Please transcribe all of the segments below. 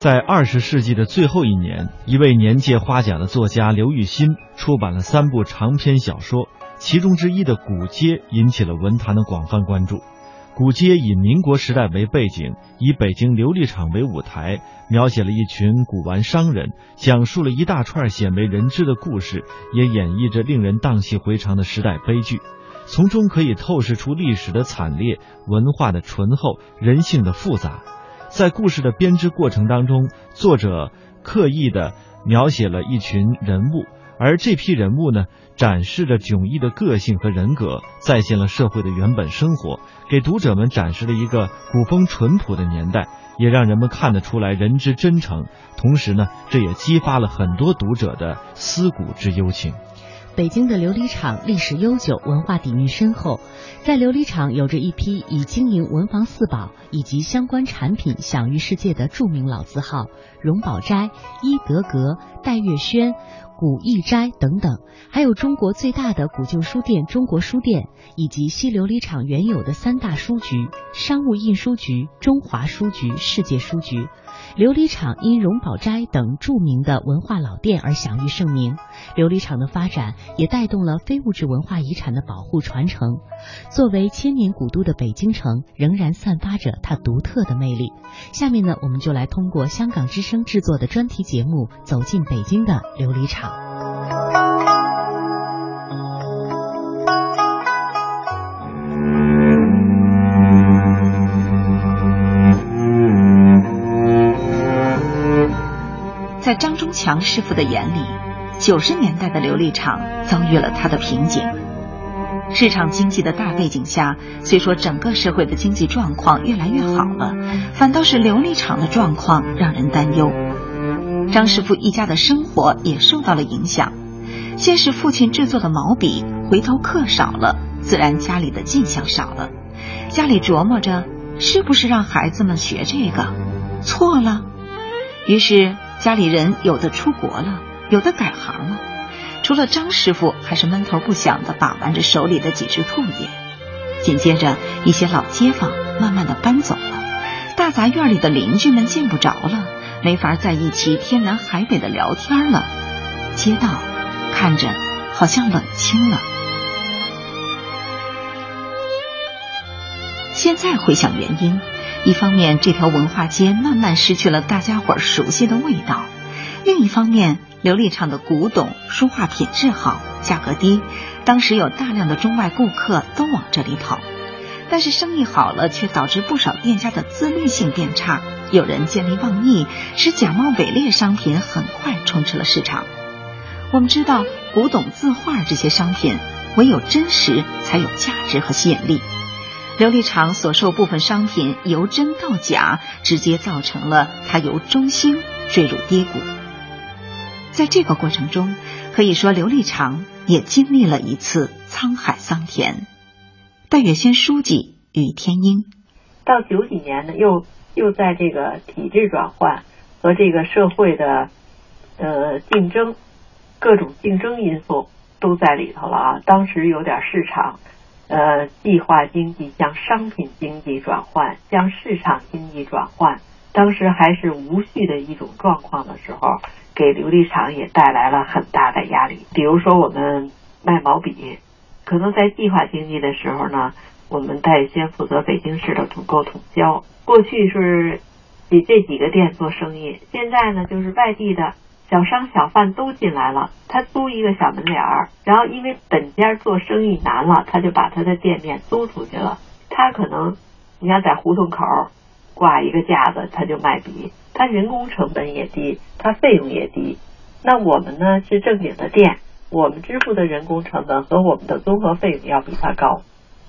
在二十世纪的最后一年，一位年届花甲的作家刘禹锡出版了三部长篇小说，其中之一的《古街》引起了文坛的广泛关注。《古街》以民国时代为背景，以北京琉璃厂为舞台，描写了一群古玩商人，讲述了一大串鲜为人知的故事，也演绎着令人荡气回肠的时代悲剧。从中可以透视出历史的惨烈、文化的醇厚、人性的复杂。在故事的编织过程当中，作者刻意的描写了一群人物，而这批人物呢，展示着迥异的个性和人格，再现了社会的原本生活，给读者们展示了一个古风淳朴的年代，也让人们看得出来人之真诚。同时呢，这也激发了很多读者的思古之幽情。北京的琉璃厂历史悠久，文化底蕴深厚。在琉璃厂有着一批以经营文房四宝以及相关产品享誉世界的著名老字号，荣宝斋、一德阁、戴月轩、古逸斋等等，还有中国最大的古旧书店中国书店，以及西琉璃厂原有的三大书局：商务印书局、中华书局、世界书局。琉璃厂因荣宝斋等著名的文化老店而享誉盛名，琉璃厂的发展也带动了非物质文化遗产的保护传承。作为千年古都的北京城，仍然散发着它独特的魅力。下面呢，我们就来通过香港之声制作的专题节目，走进北京的琉璃厂。在张忠强师傅的眼里，九十年代的琉璃厂遭遇了它的瓶颈。市场经济的大背景下，虽说整个社会的经济状况越来越好了，反倒是琉璃厂的状况让人担忧。张师傅一家的生活也受到了影响。先是父亲制作的毛笔回头客少了，自然家里的进项少了。家里琢磨着是不是让孩子们学这个，错了。于是。家里人有的出国了，有的改行了，除了张师傅，还是闷头不响的把玩着手里的几只兔爷。紧接着，一些老街坊慢慢的搬走了，大杂院里的邻居们见不着了，没法在一起天南海北的聊天了，街道看着好像冷清了。现在回想原因。一方面，这条文化街慢慢失去了大家伙熟悉的味道；另一方面，琉璃厂的古董书画品质好，价格低，当时有大量的中外顾客都往这里跑。但是生意好了，却导致不少店家的自律性变差，有人见利忘义，使假冒伪劣商品很快充斥了市场。我们知道，古董字画这些商品，唯有真实才有价值和吸引力。琉璃厂所售部分商品由真到假，直接造成了它由中兴坠入低谷。在这个过程中，可以说琉璃厂也经历了一次沧海桑田。戴月轩书记于天英，到九几年呢，又又在这个体制转换和这个社会的呃竞争，各种竞争因素都在里头了啊。当时有点市场。呃，计划经济向商品经济转换，向市场经济转换，当时还是无序的一种状况的时候，给琉璃厂也带来了很大的压力。比如说，我们卖毛笔，可能在计划经济的时候呢，我们代先负责北京市的统购统销，过去是给这几个店做生意，现在呢，就是外地的。小商小贩都进来了，他租一个小门脸儿，然后因为本家做生意难了，他就把他的店面租出去了。他可能，你要在胡同口挂一个架子，他就卖笔，他人工成本也低，他费用也低。那我们呢是正经的店，我们支付的人工成本和我们的综合费用要比他高，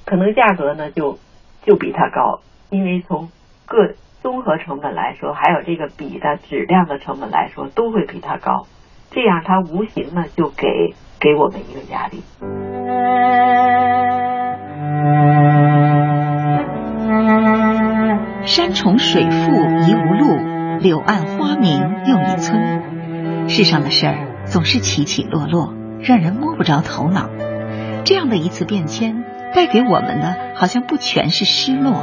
可能价格呢就就比他高，因为从各。综合成本来说，还有这个笔的质量的成本来说，都会比它高。这样，它无形呢就给给我们一个压力。山重水复疑无路，柳暗花明又一村。世上的事儿总是起起落落，让人摸不着头脑。这样的一次变迁，带给我们的好像不全是失落、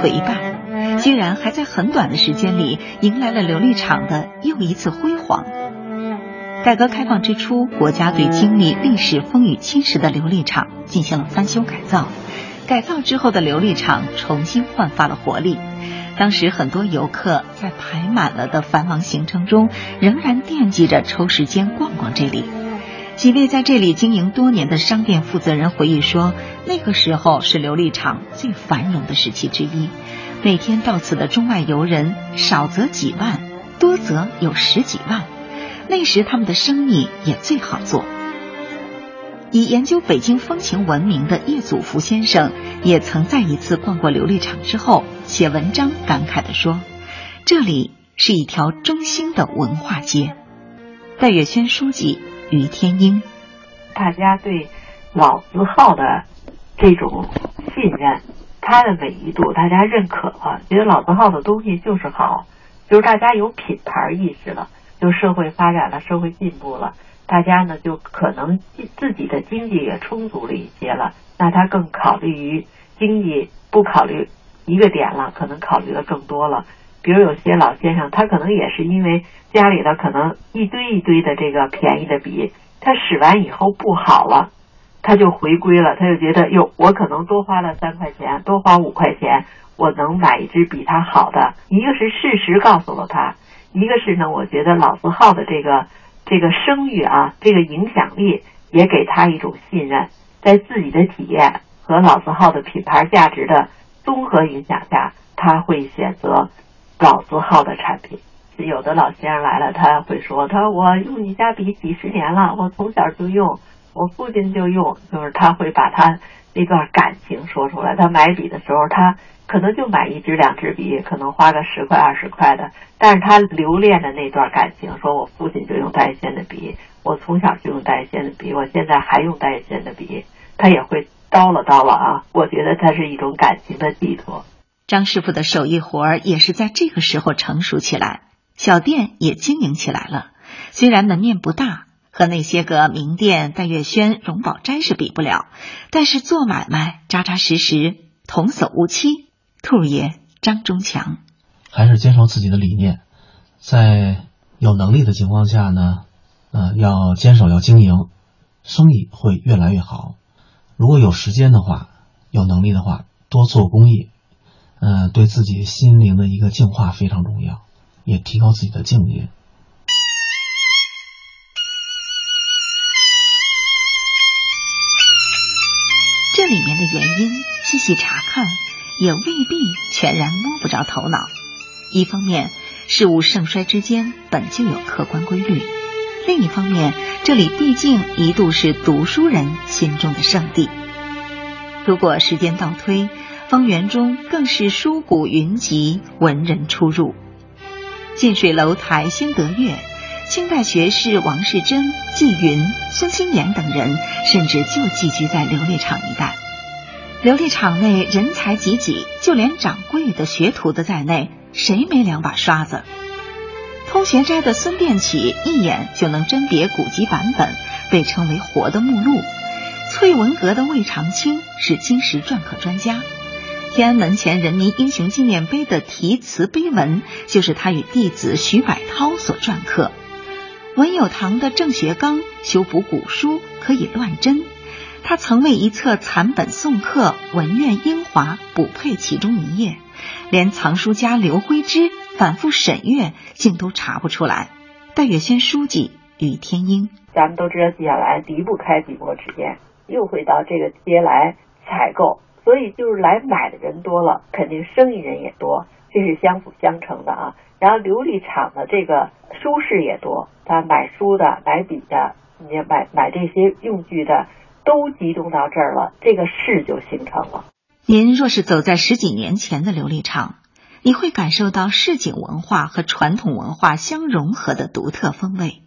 颓败。居然还在很短的时间里迎来了琉璃厂的又一次辉煌。改革开放之初，国家对经历历史风雨侵蚀的琉璃厂进行了翻修改造。改造之后的琉璃厂重新焕发了活力。当时很多游客在排满了的繁忙行程中，仍然惦记着抽时间逛逛这里。几位在这里经营多年的商店负责人回忆说，那个时候是琉璃厂最繁荣的时期之一，每天到此的中外游人少则几万，多则有十几万。那时他们的生意也最好做。以研究北京风情闻名的叶祖福先生，也曾在一次逛过琉璃厂之后，写文章感慨地说：“这里是一条中兴的文化街。”戴月轩书记于天英，大家对老字号的这种信任，它的美誉度，大家认可了，觉得老字号的东西就是好，就是大家有品牌意识了，就社会发展了，社会进步了。大家呢就可能自己的经济也充足了一些了，那他更考虑于经济，不考虑一个点了，可能考虑的更多了。比如有些老先生，他可能也是因为家里的可能一堆一堆的这个便宜的笔，他使完以后不好了，他就回归了，他就觉得哟，我可能多花了三块钱，多花五块钱，我能买一支比他好的。一个是事实告诉了他，一个是呢，我觉得老字号的这个。这个声誉啊，这个影响力也给他一种信任，在自己的体验和老字号的品牌价值的综合影响下，他会选择老字号的产品。有的老先生来了，他会说：“他说我用你家笔几十年了，我从小就用，我父亲就用。”就是他会把他那段感情说出来。他买笔的时候，他。可能就买一支两支笔，可能花个十块二十块的，但是他留恋的那段感情，说我父亲就用戴线的笔，我从小就用戴线的笔，我现在还用戴线的笔，他也会叨了叨了啊。我觉得它是一种感情的寄托。张师傅的手艺活儿也是在这个时候成熟起来，小店也经营起来了。虽然门面不大，和那些个名店戴月轩、荣宝斋是比不了，但是做买卖扎扎实实，童叟无欺。兔爷张忠强，还是坚守自己的理念，在有能力的情况下呢，呃，要坚守要经营，生意会越来越好。如果有时间的话，有能力的话，多做公益，呃，对自己心灵的一个净化非常重要，也提高自己的境界。里面的原因，细细查看。也未必全然摸不着头脑。一方面，事物盛衰之间本就有客观规律；另一方面，这里毕竟一度是读书人心中的圣地。如果时间倒推，方圆中更是书古云集，文人出入。近水楼台先得月，清代学士王士祯、纪云、孙清言等人，甚至就寄居在琉璃厂一带。琉璃厂内人才济济，就连掌柜的、学徒的在内，谁没两把刷子？通玄斋的孙殿启一眼就能甄别古籍版本，被称为“活的目录”。翠文阁的魏长青是金石篆刻专家，天安门前人民英雄纪念碑的题词碑文就是他与弟子徐百涛所篆刻。文友堂的郑学刚修补古书可以乱真。他曾为一册残本送客《文苑英华》补配其中一页，连藏书家刘徽之反复审阅，竟都查不出来。戴月轩书记吕天英，咱们都知道，接下来离不开几国之间，又会到这个街来采购，所以就是来买的人多了，肯定生意人也多，这是相辅相成的啊。然后琉璃厂的这个书市也多，他买书的、买笔的，你买买这些用具的。都集中到这儿了，这个市就形成了。您若是走在十几年前的琉璃厂，你会感受到市井文化和传统文化相融合的独特风味。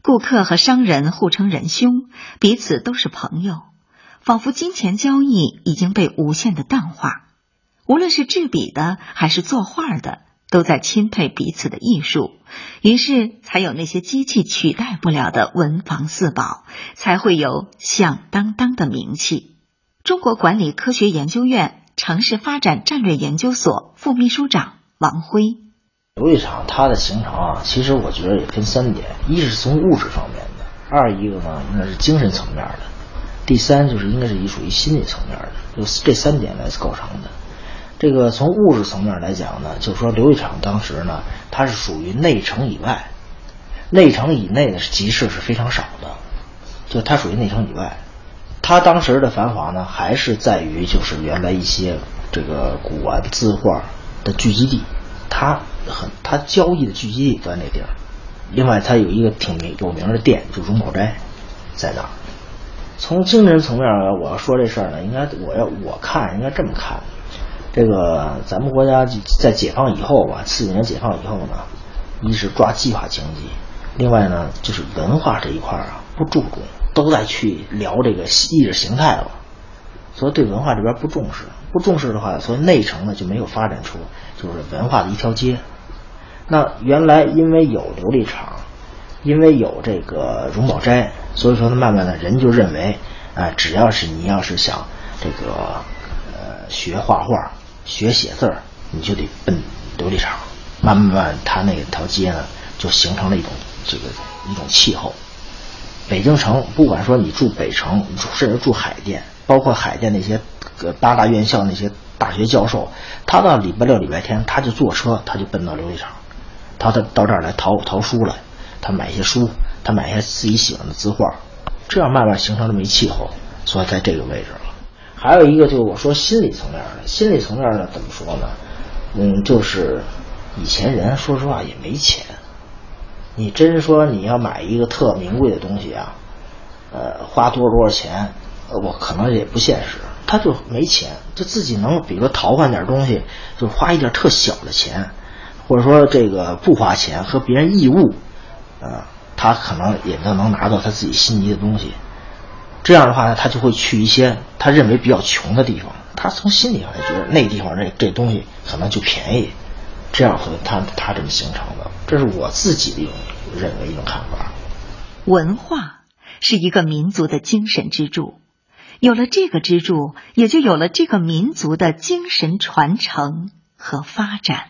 顾客和商人互称仁兄，彼此都是朋友，仿佛金钱交易已经被无限的淡化。无论是制笔的还是作画的。都在钦佩彼此的艺术，于是才有那些机器取代不了的文房四宝，才会有响当当的名气。中国管理科学研究院城市发展战略研究所副秘书长王辉。琉璃厂它的形成啊，其实我觉得也分三点：一是从物质方面的，二一个呢应该是精神层面的，第三就是应该是以属于心理层面的，就这三点来构成的。这个从物质层面来讲呢，就是说琉璃厂当时呢，它是属于内城以外，内城以内的集市是非常少的，就它属于内城以外。它当时的繁华呢，还是在于就是原来一些这个古玩字画的聚集地，它很它交易的聚集地在那地儿。另外，它有一个挺名有名的店，就荣宝斋，在那儿。从精神层面，我要说这事儿呢，应该我要我看应该这么看。这个咱们国家在解放以后吧，四几年解放以后呢，一是抓计划经济，另外呢就是文化这一块啊不注重，都在去聊这个意识形态了，所以对文化这边不重视，不重视的话，所以内城呢就没有发展出就是文化的一条街。那原来因为有琉璃厂，因为有这个荣宝斋，所以说呢慢慢的人就认为，啊只要是你要是想这个呃学画画。学写字儿，你就得奔琉璃厂。慢慢慢，它那条街呢，就形成了一种这个一种气候。北京城，不管说你住北城，甚至住海淀，包括海淀那些八大院校那些大学教授，他到礼拜六、礼拜天，他就坐车，他就奔到琉璃厂，他到到这儿来淘淘书来，他买一些书，他买一些自己喜欢的字画，这样慢慢形成这么一气候，所以在这个位置。还有一个就是我说心理层面的，心理层面呢怎么说呢？嗯，就是以前人说实话也没钱，你真说你要买一个特名贵的东西啊，呃，花多少多少钱，我可能也不现实。他就没钱，就自己能比如说淘换点东西，就花一点特小的钱，或者说这个不花钱和别人义务，啊，他可能也都能拿到他自己心仪的东西。这样的话呢，他就会去一些他认为比较穷的地方，他从心理上来觉得那地方这这东西可能就便宜，这样会他他这么形成的，这是我自己的一种认为一种看法。文化是一个民族的精神支柱，有了这个支柱，也就有了这个民族的精神传承和发展。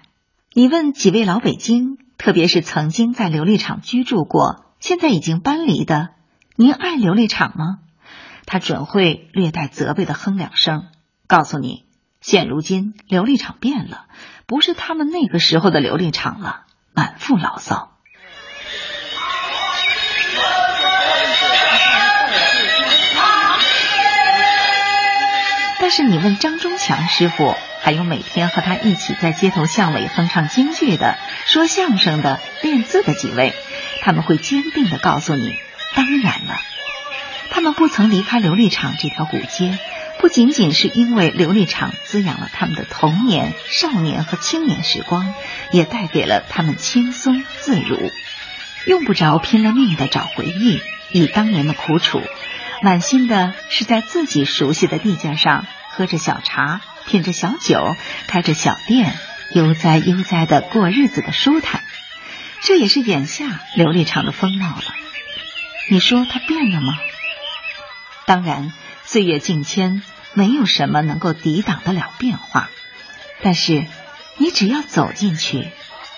你问几位老北京，特别是曾经在琉璃厂居住过，现在已经搬离的，您爱琉璃厂吗？他准会略带责备的哼两声，告诉你：现如今琉璃厂变了，不是他们那个时候的琉璃厂了。满腹牢骚。但是你问张忠强师傅，还有每天和他一起在街头巷尾哼唱京剧的、说相声的、练字的几位，他们会坚定的告诉你：当然了。他们不曾离开琉璃厂这条古街，不仅仅是因为琉璃厂滋养了他们的童年、少年和青年时光，也带给了他们轻松自如，用不着拼了命的找回忆，忆当年的苦楚，满心的是在自己熟悉的地界上喝着小茶，品着小酒，开着小店，悠哉悠哉的过日子的舒坦。这也是眼下琉璃厂的风貌了。你说它变了吗？当然，岁月境迁，没有什么能够抵挡得了变化。但是，你只要走进去，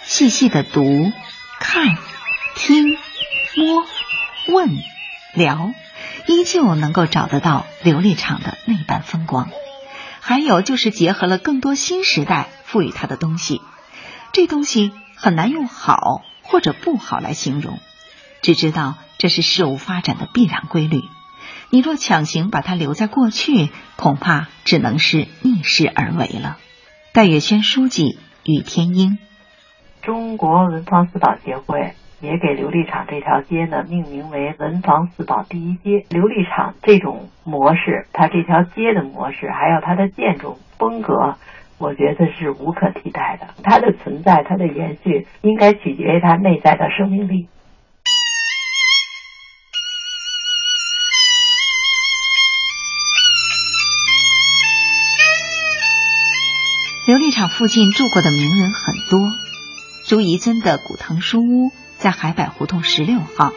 细细的读、看、听、摸、问、聊，依旧能够找得到琉璃厂的那般风光。还有就是结合了更多新时代赋予它的东西，这东西很难用好或者不好来形容，只知道这是事物发展的必然规律。你若强行把它留在过去，恐怕只能是逆势而为了。戴月轩书记，雨天英。中国文房四宝协会也给琉璃厂这条街呢命名为文房四宝第一街。琉璃厂这种模式，它这条街的模式，还有它的建筑风格，我觉得是无可替代的。它的存在，它的延续，应该取决于它内在的生命力。琉璃厂附近住过的名人很多，朱彝尊的古藤书屋在海柏胡同十六号，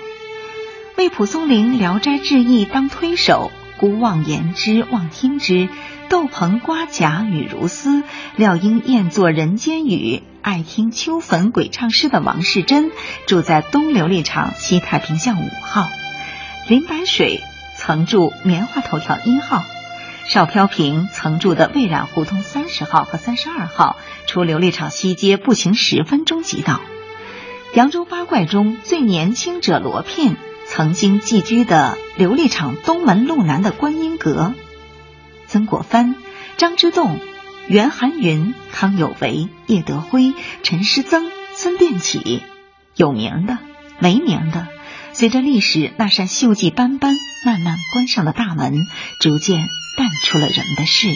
为蒲松龄《聊斋志异》当推手，孤望言之，望听之；窦鹏瓜甲雨如丝，廖英燕作人间语，爱听秋坟鬼唱诗的王世贞住在东琉璃厂西太平巷五号，林白水曾住棉花头条一号，邵飘萍曾住的蔚染胡同三十号和三十二号，出琉璃厂西街步行十分钟即到。扬州八怪中最年轻者罗片曾经寄居的琉璃厂东门路南的观音阁，曾国藩、张之洞。袁寒云、康有为、叶德辉、陈师曾、孙殿启，有名的、没名的，随着历史那扇锈迹斑斑、慢慢关上的大门，逐渐淡出了人们的视野。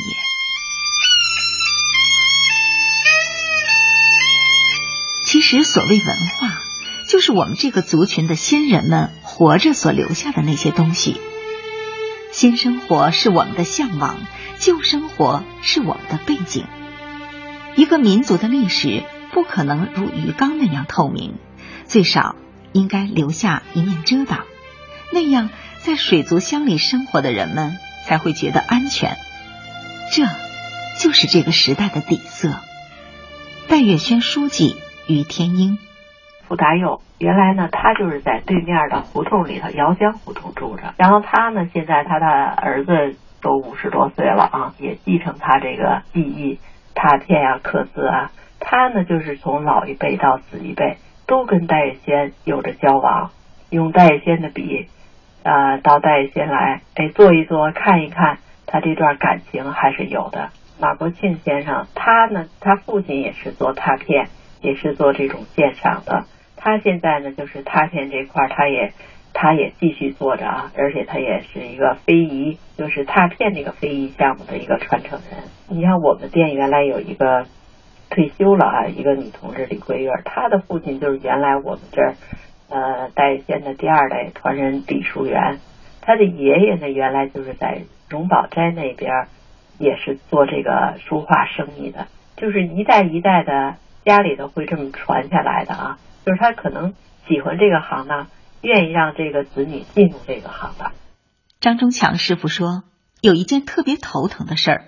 其实，所谓文化，就是我们这个族群的先人们活着所留下的那些东西。新生活是我们的向往。旧生活是我们的背景，一个民族的历史不可能如鱼缸那样透明，最少应该留下一面遮挡，那样在水族箱里生活的人们才会觉得安全。这就是这个时代的底色。戴月轩书记于天英，傅达佑原来呢，他就是在对面的胡同里头，姚江胡同住着，然后他呢，现在他的儿子。都五十多岁了啊，也继承他这个技艺，拓片呀、刻字啊。他呢，就是从老一辈到子一辈，都跟戴月仙有着交往，用戴月仙的笔，啊，到戴月仙来，哎，做一做，看一看，他这段感情还是有的。马国庆先生，他呢，他父亲也是做拓片，也是做这种鉴赏的。他现在呢，就是拓片这块，他也。他也继续做着啊，而且他也是一个非遗，就是拓片那个非遗项目的一个传承人。你像我们店原来有一个退休了啊，一个女同志李桂月，她的父亲就是原来我们这儿呃代县的第二代传人李淑元，他的爷爷呢原来就是在荣宝斋那边也是做这个书画生意的，就是一代一代的家里头会这么传下来的啊，就是他可能喜欢这个行当。愿意让这个子女进入这个行当。张忠强师傅说，有一件特别头疼的事儿，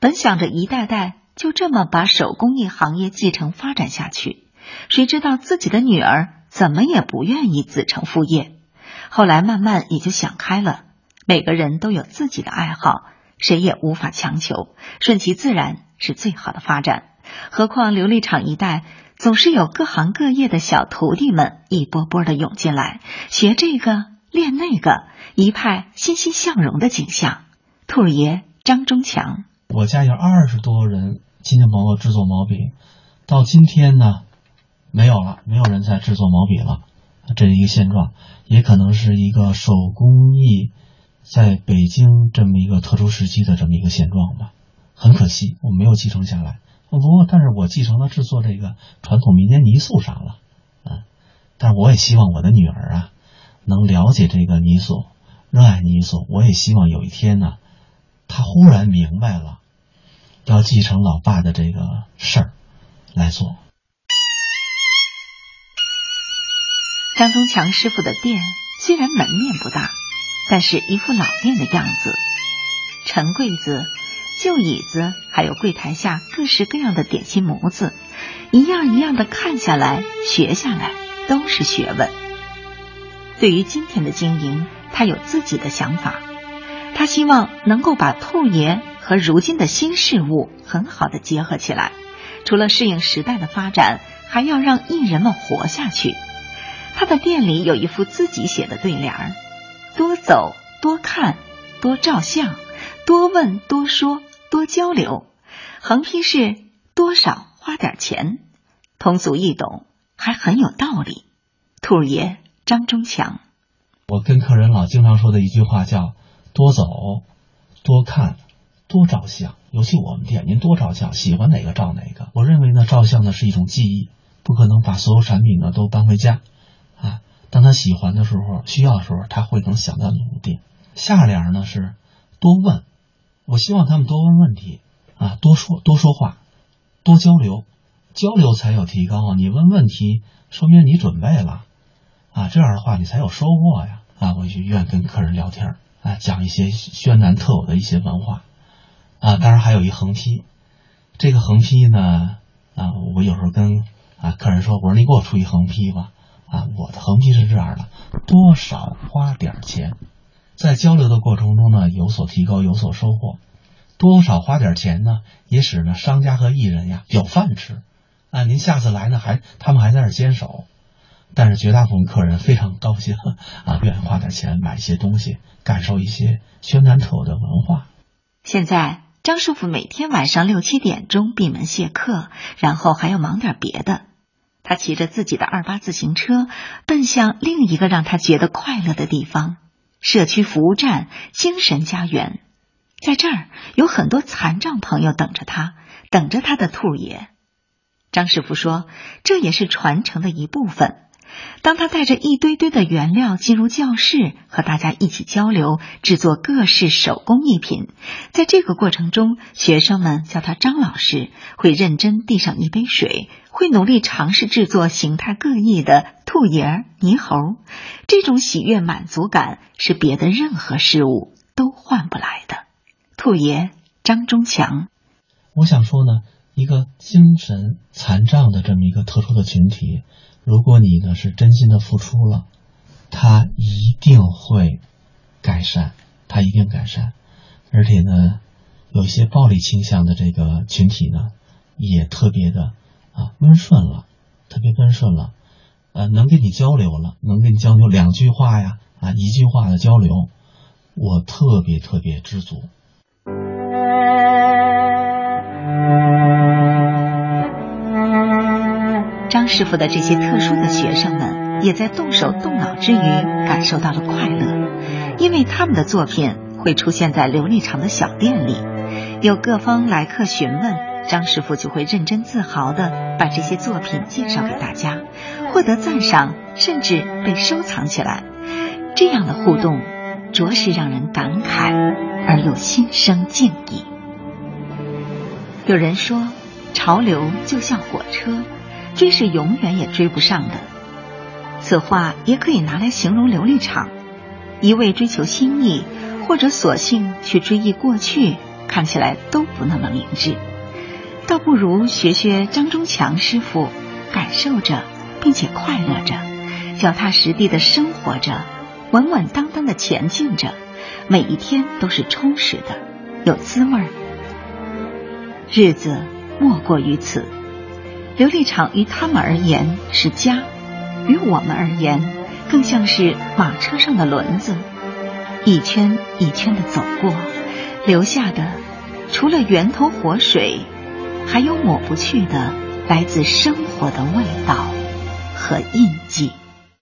本想着一代代就这么把手工艺行业继承发展下去，谁知道自己的女儿怎么也不愿意子承父业。后来慢慢也就想开了，每个人都有自己的爱好，谁也无法强求，顺其自然是最好的发展。何况琉璃厂一带。总是有各行各业的小徒弟们一波波的涌进来，学这个练那个，一派欣欣向荣的景象。兔爷张忠强，我家有二十多人亲戚朋友制作毛笔，到今天呢，没有了，没有人在制作毛笔了，这是一个现状，也可能是一个手工艺在北京这么一个特殊时期的这么一个现状吧。很可惜，我没有继承下来。不过，但是我继承了制作这个传统民间泥塑上了，嗯，但是我也希望我的女儿啊，能了解这个泥塑，热爱泥塑。我也希望有一天呢，她忽然明白了，要继承老爸的这个事儿来做。张东强师傅的店虽然门面不大，但是一副老店的样子，陈柜子。旧椅子，还有柜台下各式各样的点心模子，一样一样的看下来、学下来，都是学问。对于今天的经营，他有自己的想法。他希望能够把兔爷和如今的新事物很好的结合起来。除了适应时代的发展，还要让艺人们活下去。他的店里有一副自己写的对联儿：多走，多看，多照相，多问，多说。多交流，横批是多少花点钱，通俗易懂，还很有道理。兔爷张忠强，我跟客人老经常说的一句话叫“多走，多看，多照相”。尤其我们店，您多照相，喜欢哪个照哪个。我认为呢，照相呢是一种记忆，不可能把所有产品呢都搬回家啊。当他喜欢的时候，需要的时候，他会能想到你们店。下联呢是多问。我希望他们多问问题，啊，多说多说话，多交流，交流才有提高。你问问题，说明你准备了，啊，这样的话你才有收获呀。啊，我就愿跟客人聊天，啊，讲一些宣南特有的一些文化，啊，当然还有一横批，这个横批呢啊，我有时候跟啊客人说，我说你给我出一横批吧。啊，我的横批是这样的：多少花点钱，在交流的过程中呢，有所提高，有所收获；多少花点钱呢，也使呢商家和艺人呀有饭吃。啊，您下次来呢，还他们还在那坚守。但是绝大部分客人非常高兴 啊，愿意花点钱买一些东西，感受一些宣南特有的文化。现在张师傅每天晚上六七点钟闭门谢客，然后还要忙点别的。他骑着自己的二八自行车，奔向另一个让他觉得快乐的地方——社区服务站精神家园。在这儿有很多残障朋友等着他，等着他的兔爷。张师傅说，这也是传承的一部分。当他带着一堆堆的原料进入教室，和大家一起交流制作各式手工艺品，在这个过程中，学生们叫他张老师，会认真递上一杯水，会努力尝试制作形态各异的兔爷、泥猴。这种喜悦满足感是别的任何事物都换不来的。兔爷张忠强，我想说呢，一个精神残障的这么一个特殊的群体。如果你呢是真心的付出了，他一定会改善，他一定改善，而且呢，有一些暴力倾向的这个群体呢，也特别的啊温顺了，特别温顺了，呃，能跟你交流了，能跟你交流两句话呀，啊一句话的交流，我特别特别知足。师傅的这些特殊的学生们，也在动手动脑之余感受到了快乐，因为他们的作品会出现在琉璃厂的小店里，有各方来客询问，张师傅就会认真自豪的把这些作品介绍给大家，获得赞赏，甚至被收藏起来。这样的互动，着实让人感慨而又心生敬意。有人说，潮流就像火车。追是永远也追不上的。此话也可以拿来形容琉璃厂：一味追求新意，或者索性去追忆过去，看起来都不那么明智。倒不如学学张忠强师傅，感受着，并且快乐着，脚踏实地的生活着，稳稳当当的前进着，每一天都是充实的，有滋味儿。日子莫过于此。琉璃厂于他们而言是家，于我们而言，更像是马车上的轮子，一圈一圈的走过，留下的除了源头活水，还有抹不去的来自生活的味道和印记。